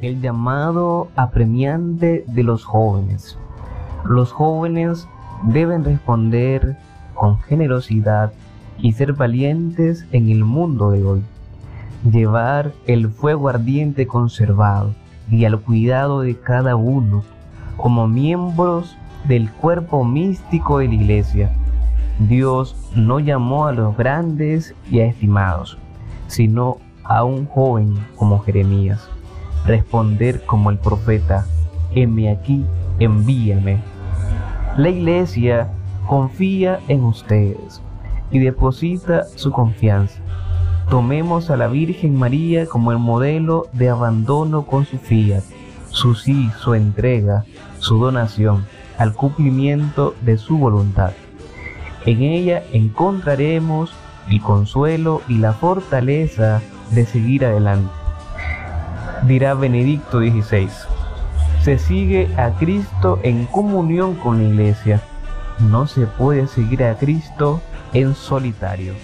el llamado apremiante de los jóvenes. Los jóvenes deben responder con generosidad y ser valientes en el mundo de hoy. Llevar el fuego ardiente conservado y al cuidado de cada uno como miembros del cuerpo místico de la iglesia. Dios no llamó a los grandes y a estimados, sino a un joven como Jeremías. Responder como el profeta, heme aquí, envíame. La iglesia confía en ustedes y deposita su confianza. Tomemos a la Virgen María como el modelo de abandono con su fiat, su sí, su entrega, su donación al cumplimiento de su voluntad. En ella encontraremos el consuelo y la fortaleza de seguir adelante. Dirá Benedicto XVI, se sigue a Cristo en comunión con la iglesia. No se puede seguir a Cristo en solitario.